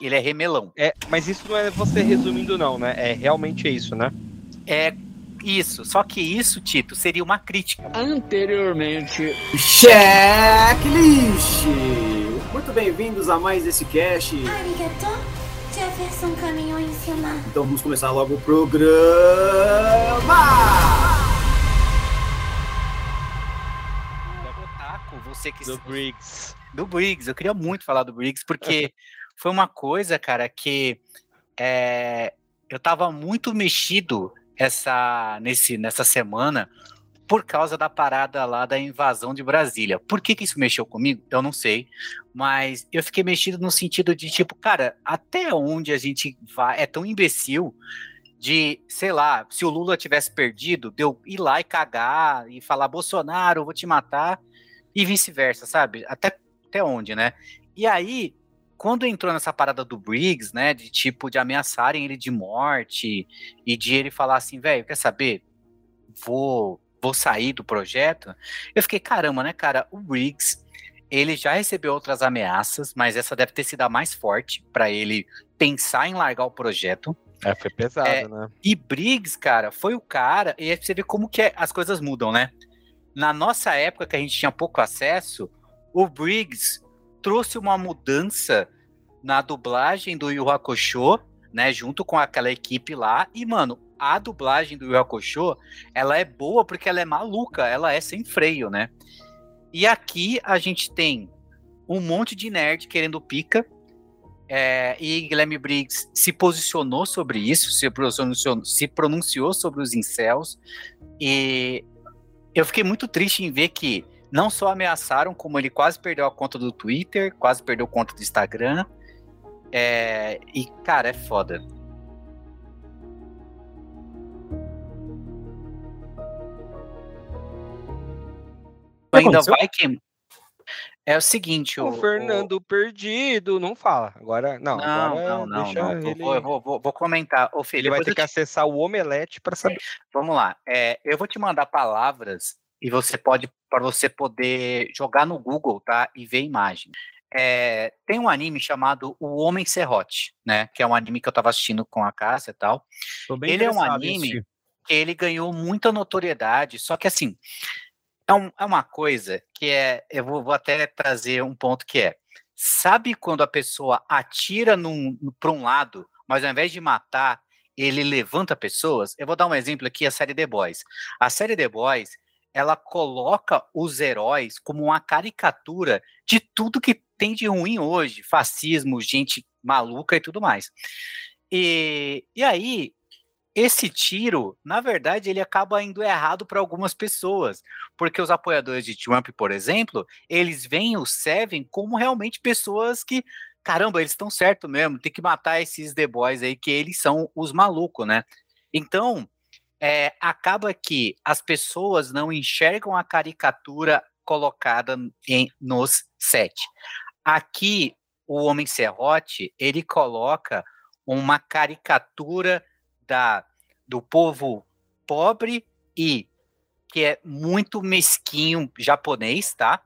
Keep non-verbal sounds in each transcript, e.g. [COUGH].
ele é remelão. É, mas isso não é você resumindo, não, né? É realmente isso, né? É isso. Só que isso, Tito, seria uma crítica. Anteriormente. Checklist! Muito bem-vindos a mais esse cast. Arigato, Jefferson caminhou em cima. Então vamos começar logo o programa! Otaku, você que Do Briggs. do Briggs. Eu queria muito falar do Briggs, porque [LAUGHS] foi uma coisa, cara, que é, eu tava muito mexido essa, nesse, nessa semana por causa da parada lá da invasão de Brasília. Por que, que isso mexeu comigo? Eu não sei. Mas eu fiquei mexido no sentido de, tipo, cara, até onde a gente vai. É tão imbecil de, sei lá, se o Lula tivesse perdido, de eu ir lá e cagar e falar, Bolsonaro, vou te matar, e vice-versa, sabe? Até, até onde, né? E aí, quando entrou nessa parada do Briggs, né, de tipo, de ameaçarem ele de morte, e de ele falar assim, velho, quer saber? Vou, vou sair do projeto. Eu fiquei, caramba, né, cara? O Briggs, ele já recebeu outras ameaças, mas essa deve ter sido a mais forte para ele pensar em largar o projeto. É, foi pesado, É, né? E Briggs, cara, foi o cara. E aí você vê como que é- as coisas mudam, né? Na nossa época, que a gente tinha pouco acesso, o Briggs trouxe uma mudança na dublagem do Yu Hakusho, né? Junto com aquela equipe lá. E, mano, a dublagem do Yu Hakusho, ela é boa porque ela é maluca, ela é sem freio, né? E aqui a gente tem um monte de nerd querendo pica. É, e Guilherme Briggs se posicionou sobre isso, se pronunciou, se pronunciou sobre os incels. E eu fiquei muito triste em ver que não só ameaçaram, como ele quase perdeu a conta do Twitter, quase perdeu a conta do Instagram. É, e, cara, é foda. Ainda vai que. É o seguinte, O Fernando perdido, não fala. Agora, não, Não, agora não, não, não. ele... Vou, eu vou, vou, vou comentar. Ô, Fê, Ele vai ter eu que acessar o Omelete para saber. Vamos lá. É, eu vou te mandar palavras e você pode para você poder jogar no Google, tá? E ver imagem. É, tem um anime chamado O Homem Serrote, né? Que é um anime que eu tava assistindo com a Cássia e tal. Ele é um anime assistir. que ele ganhou muita notoriedade, só que assim, é, um- é uma coisa que é. Eu vou, vou até trazer um ponto que é. Sabe quando a pessoa atira para um lado, mas ao invés de matar, ele levanta pessoas? Eu vou dar um exemplo aqui, a série The Boys. A série The Boys, ela coloca os heróis como uma caricatura de tudo que tem de ruim hoje, fascismo, gente maluca e tudo mais. E, e aí, esse tiro, na verdade, ele acaba indo errado para algumas pessoas, porque os apoiadores de Trump, por exemplo, eles veem o Seven como realmente pessoas que, caramba, eles estão certo mesmo, tem que matar esses The Boys aí, que eles são os malucos, né? Então, é, acaba que as pessoas não enxergam a caricatura colocada em, nos sete. Aqui, o Homem Serrote, ele coloca uma caricatura da, do povo pobre e que é muito mesquinho japonês, tá?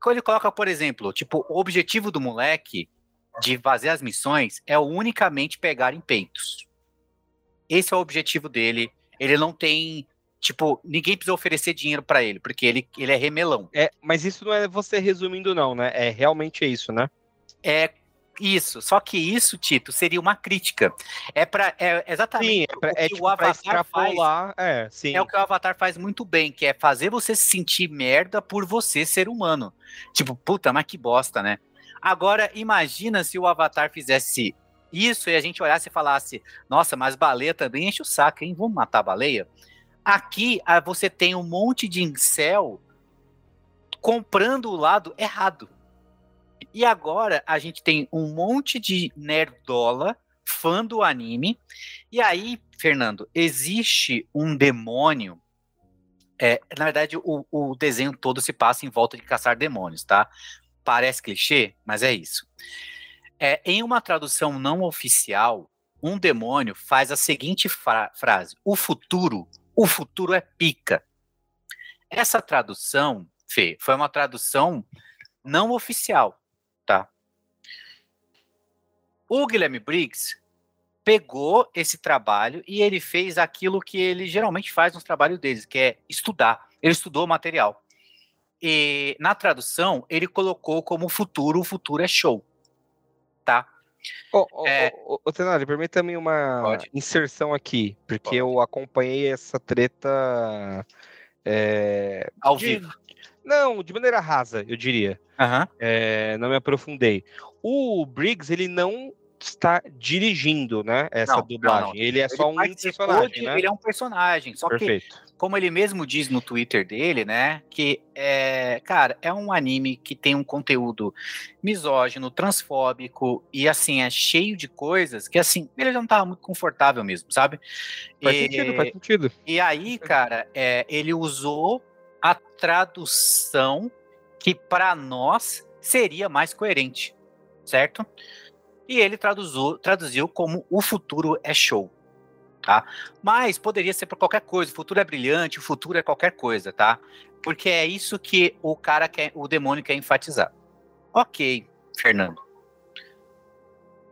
Quando ele coloca, por exemplo, tipo, o objetivo do moleque de fazer as missões é unicamente pegar em peitos. Esse é o objetivo dele. Ele não tem, tipo, ninguém precisa oferecer dinheiro pra ele, porque ele, ele é remelão. É, mas isso não é você resumindo, não, né? É realmente isso, né? É isso, só que isso, Tito, seria uma crítica. É para é exatamente Sim, é, pra, o é que tipo o Avatar faz. É, sim. É o que o Avatar faz muito bem, que é fazer você se sentir merda por você ser humano. Tipo, puta, mas que bosta, né? Agora, imagina se o Avatar fizesse isso e a gente olhasse e falasse: Nossa, mas baleia também enche o saco, hein? Vamos matar a baleia? Aqui ah, você tem um monte de incel comprando o lado errado. E agora a gente tem um monte de nerdola, fã do anime. E aí, Fernando, existe um demônio. É, na verdade, o, o desenho todo se passa em volta de caçar demônios, tá? Parece clichê, mas é isso. É, em uma tradução não oficial, um demônio faz a seguinte fra- frase: O futuro, o futuro é pica. Essa tradução, Fê, foi uma tradução não oficial, tá? O Guilherme Briggs pegou esse trabalho e ele fez aquilo que ele geralmente faz nos trabalhos deles, que é estudar. Ele estudou o material. E na tradução, ele colocou como futuro, o futuro é show. Ô, ô, é... ô, ô Tenari, permita-me uma Pode. inserção aqui, porque Pode. eu acompanhei essa treta. É, Ao de, vivo. Não, de maneira rasa, eu diria. Uhum. É, não me aprofundei. O Briggs, ele não está dirigindo, né, essa não, dublagem. Não, não. Ele é ele só um personagem, de, né? Ele é um personagem, só Perfeito. que, como ele mesmo diz no Twitter dele, né, que, é, cara, é um anime que tem um conteúdo misógino, transfóbico e, assim, é cheio de coisas que, assim, ele já não estava muito confortável mesmo, sabe? Faz e, sentido, faz sentido. E aí, cara, é, ele usou a tradução que, para nós, seria mais coerente, certo? e ele traduziu, traduziu como o futuro é show. Tá? Mas poderia ser para qualquer coisa. O futuro é brilhante, o futuro é qualquer coisa, tá? Porque é isso que o cara quer, o demônio quer enfatizar. Ok, Fernando.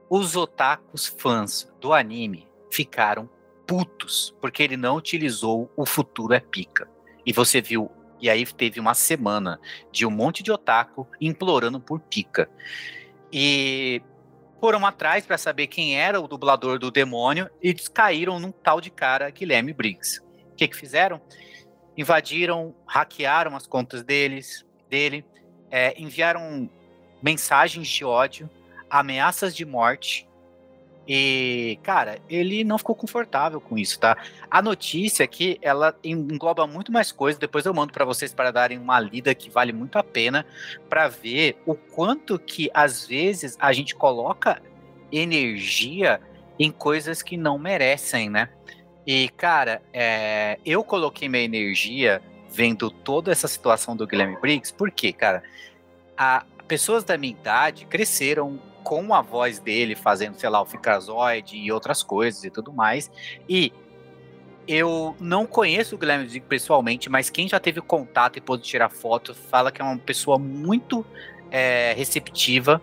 Os otakus fãs do anime ficaram putos porque ele não utilizou o futuro é pica. E você viu, e aí teve uma semana de um monte de otaku implorando por pica. E foram atrás para saber quem era o dublador do demônio e caíram num tal de cara, Guilherme Briggs. O que, que fizeram? Invadiram, hackearam as contas deles, dele, é, enviaram mensagens de ódio, ameaças de morte e, cara, ele não ficou confortável com isso, tá? A notícia aqui, ela engloba muito mais coisas. Depois eu mando para vocês para darem uma lida que vale muito a pena para ver o quanto que às vezes a gente coloca energia em coisas que não merecem, né? E, cara, é, eu coloquei minha energia vendo toda essa situação do Guilherme Briggs, porque, cara, a, pessoas da minha idade cresceram com a voz dele fazendo, sei lá, o Ficazoide e outras coisas e tudo mais. E eu não conheço o Guilherme Zico pessoalmente, mas quem já teve contato e pôde tirar foto fala que é uma pessoa muito é, receptiva.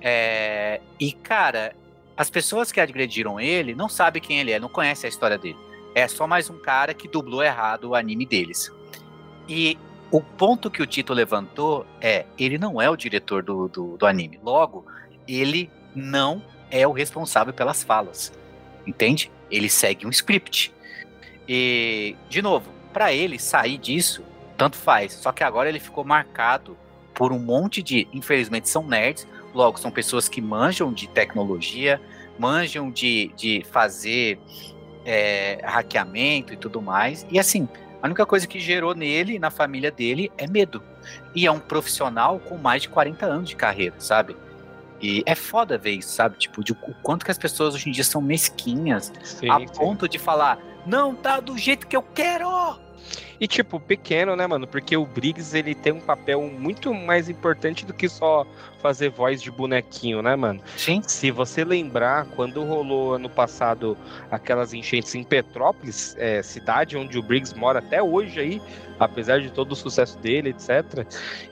É, e, cara, as pessoas que agrediram ele não sabem quem ele é, não conhecem a história dele. É só mais um cara que dublou errado o anime deles. E o ponto que o Tito levantou é: ele não é o diretor do, do, do anime. Logo, ele não é o responsável pelas falas. Entende? Ele segue um script. E, de novo, para ele sair disso, tanto faz. Só que agora ele ficou marcado por um monte de. Infelizmente, são nerds. Logo, são pessoas que manjam de tecnologia, manjam de, de fazer é, hackeamento e tudo mais. E assim, a única coisa que gerou nele na família dele é medo. E é um profissional com mais de 40 anos de carreira, sabe? E é foda ver isso, sabe? Tipo, de o quanto que as pessoas hoje em dia são mesquinhas sim, a sim. ponto de falar, não tá do jeito que eu quero! E, tipo, pequeno, né, mano? Porque o Briggs, ele tem um papel muito mais importante do que só fazer voz de bonequinho, né, mano? Sim. Se você lembrar, quando rolou ano passado aquelas enchentes em Petrópolis, é, cidade onde o Briggs mora até hoje aí, apesar de todo o sucesso dele, etc.,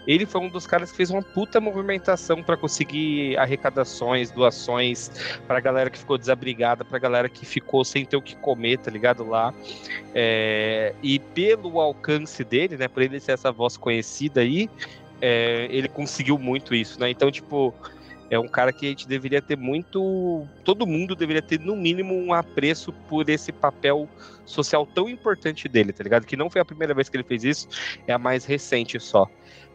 ele foi um dos caras que fez uma puta movimentação para conseguir arrecadações, doações pra galera que ficou desabrigada, pra galera que ficou sem ter o que comer, tá ligado? Lá. É, e pelo alcance dele, né, por ele ser essa voz conhecida aí, é, ele conseguiu muito isso, né? Então, tipo, é um cara que a gente deveria ter muito. Todo mundo deveria ter, no mínimo, um apreço por esse papel social tão importante dele, tá ligado? Que não foi a primeira vez que ele fez isso, é a mais recente só.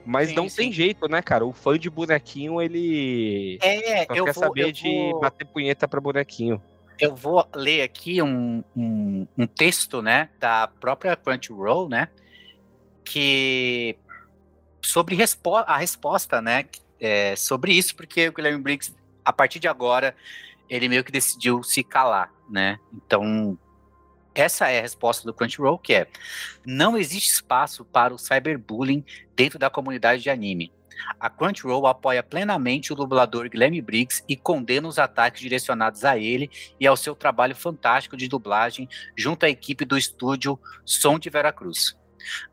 Mas sim, não sim. tem jeito, né, cara? O fã de bonequinho, ele. É, só eu quer vou, saber eu de vou... bater punheta pra bonequinho. Eu vou ler aqui um, um, um texto, né, da própria Crunchyroll, né, que sobre respo a resposta, né, é, sobre isso, porque o Guilherme Briggs, a partir de agora, ele meio que decidiu se calar, né? Então, essa é a resposta do Crunchyroll, que é: não existe espaço para o cyberbullying dentro da comunidade de anime. A Crunchyroll apoia plenamente o dublador Guilherme Briggs e condena os ataques direcionados a ele e ao seu trabalho fantástico de dublagem junto à equipe do estúdio Som de Veracruz.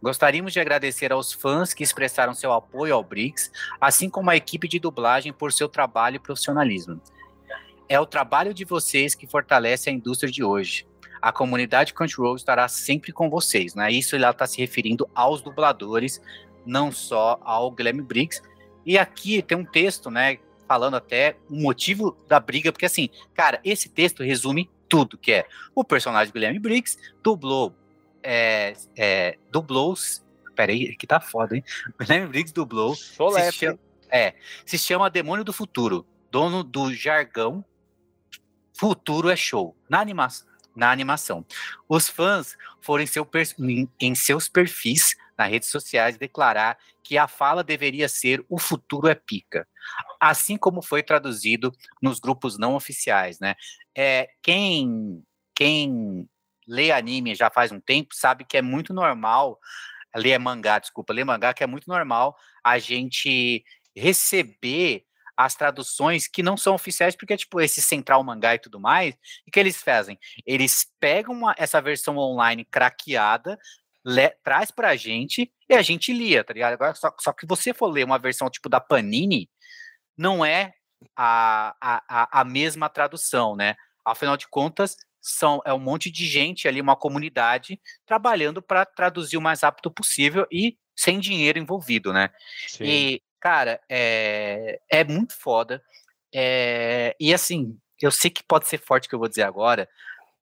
Gostaríamos de agradecer aos fãs que expressaram seu apoio ao Briggs, assim como à equipe de dublagem por seu trabalho e profissionalismo. É o trabalho de vocês que fortalece a indústria de hoje. A comunidade Crunchyroll estará sempre com vocês, né? Isso ela está se referindo aos dubladores, não só ao Guilherme Briggs. E aqui tem um texto, né, falando até o motivo da briga, porque assim, cara, esse texto resume tudo, que é o personagem Guilherme Briggs dublou, é, é, dublou, peraí, que tá foda, hein? [LAUGHS] Guilherme Briggs dublou, se chama, é, se chama Demônio do Futuro, dono do jargão Futuro é Show, na animação. Na animação. Os fãs foram em, seu em seus perfis nas redes sociais declarar que a fala deveria ser o futuro é pica, assim como foi traduzido nos grupos não oficiais, né? É, quem, quem lê anime já faz um tempo sabe que é muito normal, ler mangá, desculpa, ler mangá, que é muito normal a gente receber as traduções que não são oficiais, porque, tipo, esse central mangá e tudo mais, o que eles fazem? Eles pegam uma, essa versão online craqueada, le, traz pra gente e a gente lia, tá ligado? Agora, só, só que você for ler uma versão tipo da Panini, não é a, a, a mesma tradução, né? Afinal de contas, são, é um monte de gente ali, uma comunidade, trabalhando para traduzir o mais rápido possível e sem dinheiro envolvido, né? Sim. E, cara, é, é muito foda. É, e assim, eu sei que pode ser forte o que eu vou dizer agora,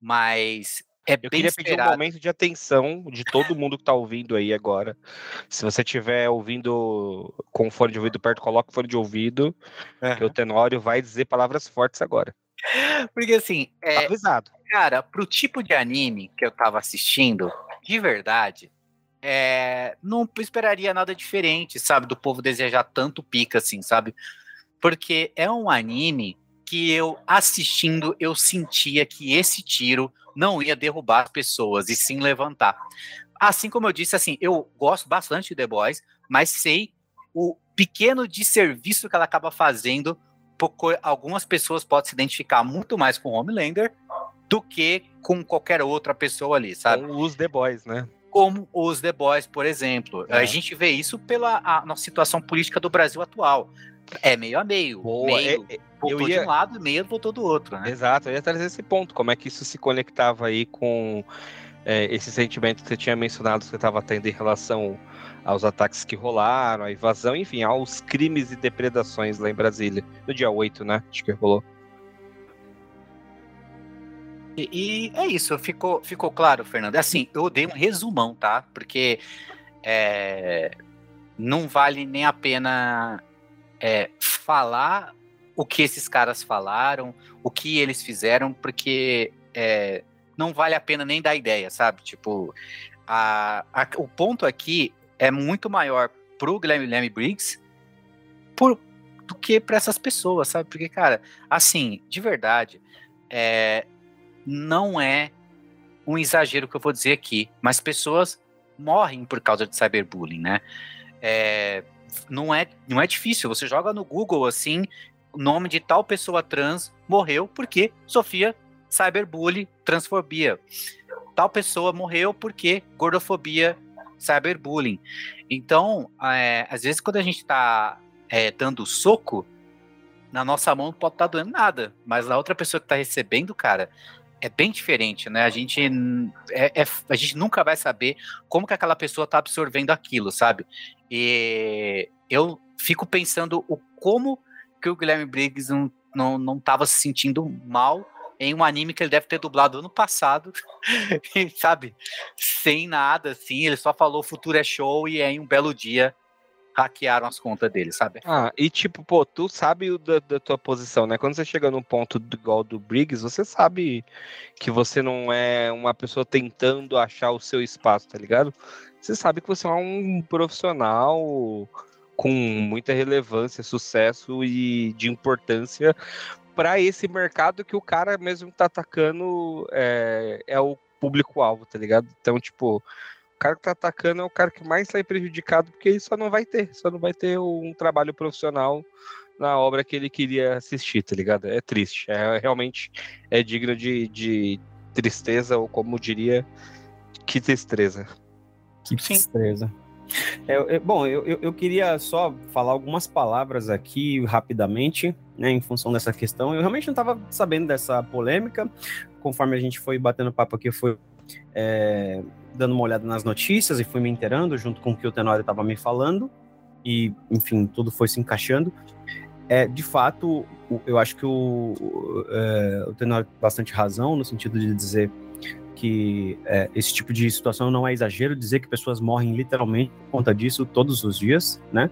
mas é eu queria esperado. pedir um momento de atenção de todo mundo que está ouvindo aí agora. Se você estiver ouvindo com fone de ouvido perto, coloque o fone de ouvido, uhum. que o Tenório vai dizer palavras fortes agora. Porque assim, é, avisado. Cara, pro tipo de anime que eu tava assistindo, de verdade, é, não esperaria nada diferente, sabe? Do povo desejar tanto pica assim, sabe? Porque é um anime que eu assistindo eu sentia que esse tiro não ia derrubar as pessoas e sim levantar. Assim como eu disse, assim, eu gosto bastante de The Boys, mas sei o pequeno desserviço que ela acaba fazendo, porque algumas pessoas podem se identificar muito mais com Homelander do que com qualquer outra pessoa ali, sabe? Com os The Boys, né? Como os The Boys, por exemplo. É. A gente vê isso pela a nossa situação política do Brasil atual. É meio a meio. Boa. Meio é, é, voltou ia... de um lado, meio voltou do outro, né? Exato, eu ia trazer esse ponto. Como é que isso se conectava aí com é, esse sentimento que você tinha mencionado que você estava tendo em relação aos ataques que rolaram, a invasão, enfim, aos crimes e depredações lá em Brasília. No dia 8, né? Acho que rolou. E, e é isso, ficou, ficou claro, Fernando. É assim, eu dei um resumão, tá? Porque é, não vale nem a pena é, falar o que esses caras falaram, o que eles fizeram, porque é, não vale a pena nem dar ideia, sabe? Tipo, a, a, o ponto aqui é muito maior pro Guilherme Briggs por, do que para essas pessoas, sabe? Porque, cara, assim, de verdade, é, não é um exagero que eu vou dizer aqui, mas pessoas morrem por causa de cyberbullying, né? É, não é, não é difícil. Você joga no Google assim, nome de tal pessoa trans morreu porque Sofia cyberbullying, transfobia. Tal pessoa morreu porque gordofobia, cyberbullying. Então, é, às vezes quando a gente está é, dando soco, na nossa mão não pode estar tá doendo nada, mas a outra pessoa que está recebendo, cara, é bem diferente, né? A gente, é, é, a gente nunca vai saber como que aquela pessoa está absorvendo aquilo, sabe? E eu fico pensando o como que o Guilherme Briggs não, não, não tava se sentindo mal em um anime que ele deve ter dublado ano passado, [LAUGHS] sabe? Sem nada, assim, ele só falou futuro é show e em um belo dia hackearam as contas dele, sabe? Ah, e tipo, pô, tu sabe da, da tua posição, né? Quando você chega num ponto do, igual do Briggs, você sabe que você não é uma pessoa tentando achar o seu espaço, tá ligado? você sabe que você é um profissional com muita relevância, sucesso e de importância para esse mercado que o cara mesmo que tá atacando é, é o público-alvo, tá ligado? Então, tipo, o cara que tá atacando é o cara que mais sai prejudicado porque ele só não vai ter, só não vai ter um trabalho profissional na obra que ele queria assistir, tá ligado? É triste, é realmente é digno de, de tristeza, ou como diria, que tristeza. Que tristeza. É, é, bom, eu, eu, queria só falar algumas palavras aqui rapidamente, né, em função dessa questão. Eu realmente não estava sabendo dessa polêmica. Conforme a gente foi batendo papo aqui, foi é, dando uma olhada nas notícias e fui me inteirando junto com o que o Tenório estava me falando. E, enfim, tudo foi se encaixando. É, de fato, eu acho que o, o, é, o Tenório tem bastante razão no sentido de dizer que é, esse tipo de situação não é exagero dizer que pessoas morrem literalmente por conta disso todos os dias, né?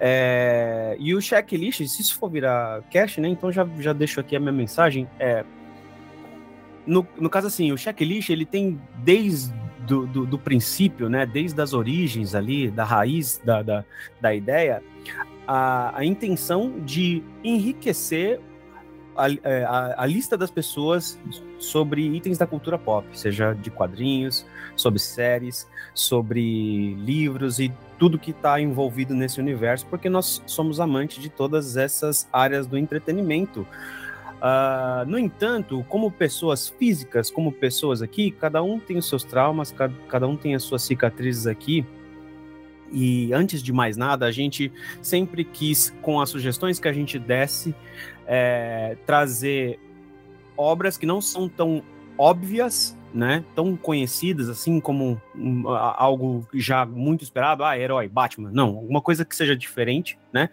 É, e o checklist, se isso for virar cash, né? Então já, já deixo aqui a minha mensagem. É, no, no caso assim, o checklist ele tem desde do, do, do, princípio, né? Desde as origens ali, da raiz da, da, da ideia, a, a intenção de enriquecer a, é, a, a, lista das pessoas sobre itens da cultura pop, seja de quadrinhos, sobre séries, sobre livros e tudo que está envolvido nesse universo, porque nós somos amantes de todas essas áreas do entretenimento. Uh, no entanto, como pessoas físicas, como pessoas aqui, cada um tem os seus traumas, cada, cada um tem as suas cicatrizes aqui. E antes de mais nada, a gente sempre quis, com as sugestões que a gente desse, é, trazer obras que não são tão óbvias, né, tão conhecidas assim como um, algo já muito esperado, ah, herói, Batman, não, alguma coisa que seja diferente, né,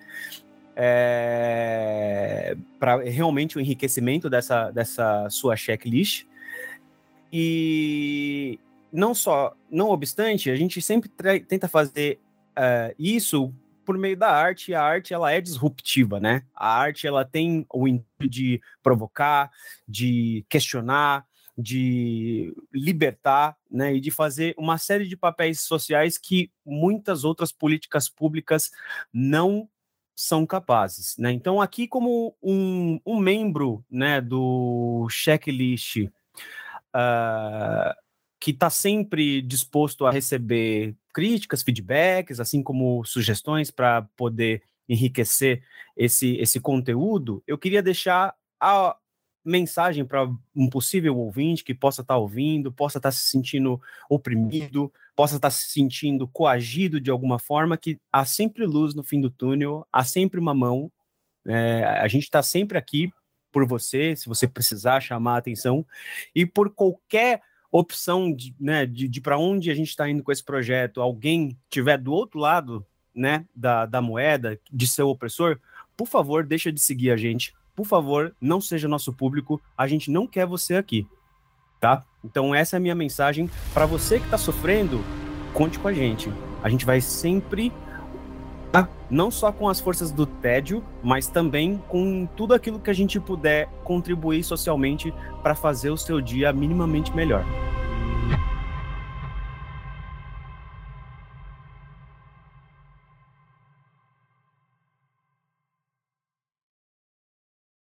é, para realmente o enriquecimento dessa, dessa sua checklist. E não só, não obstante, a gente sempre tenta fazer uh, isso por meio da arte, a arte ela é disruptiva, né? A arte ela tem o intuito de provocar, de questionar, de libertar, né, e de fazer uma série de papéis sociais que muitas outras políticas públicas não são capazes, né? Então aqui como um, um membro, né, do checklist uh, que está sempre disposto a receber críticas, feedbacks, assim como sugestões para poder enriquecer esse, esse conteúdo, eu queria deixar a mensagem para um possível ouvinte que possa estar tá ouvindo, possa estar tá se sentindo oprimido, possa estar tá se sentindo coagido de alguma forma, que há sempre luz no fim do túnel, há sempre uma mão. É, a gente está sempre aqui por você, se você precisar chamar a atenção, e por qualquer opção de, né, de, de para onde a gente está indo com esse projeto, alguém tiver do outro lado né, da, da moeda, de seu opressor, por favor, deixa de seguir a gente. Por favor, não seja nosso público. A gente não quer você aqui, tá? Então essa é a minha mensagem para você que está sofrendo. Conte com a gente. A gente vai sempre não só com as forças do tédio, mas também com tudo aquilo que a gente puder contribuir socialmente para fazer o seu dia minimamente melhor.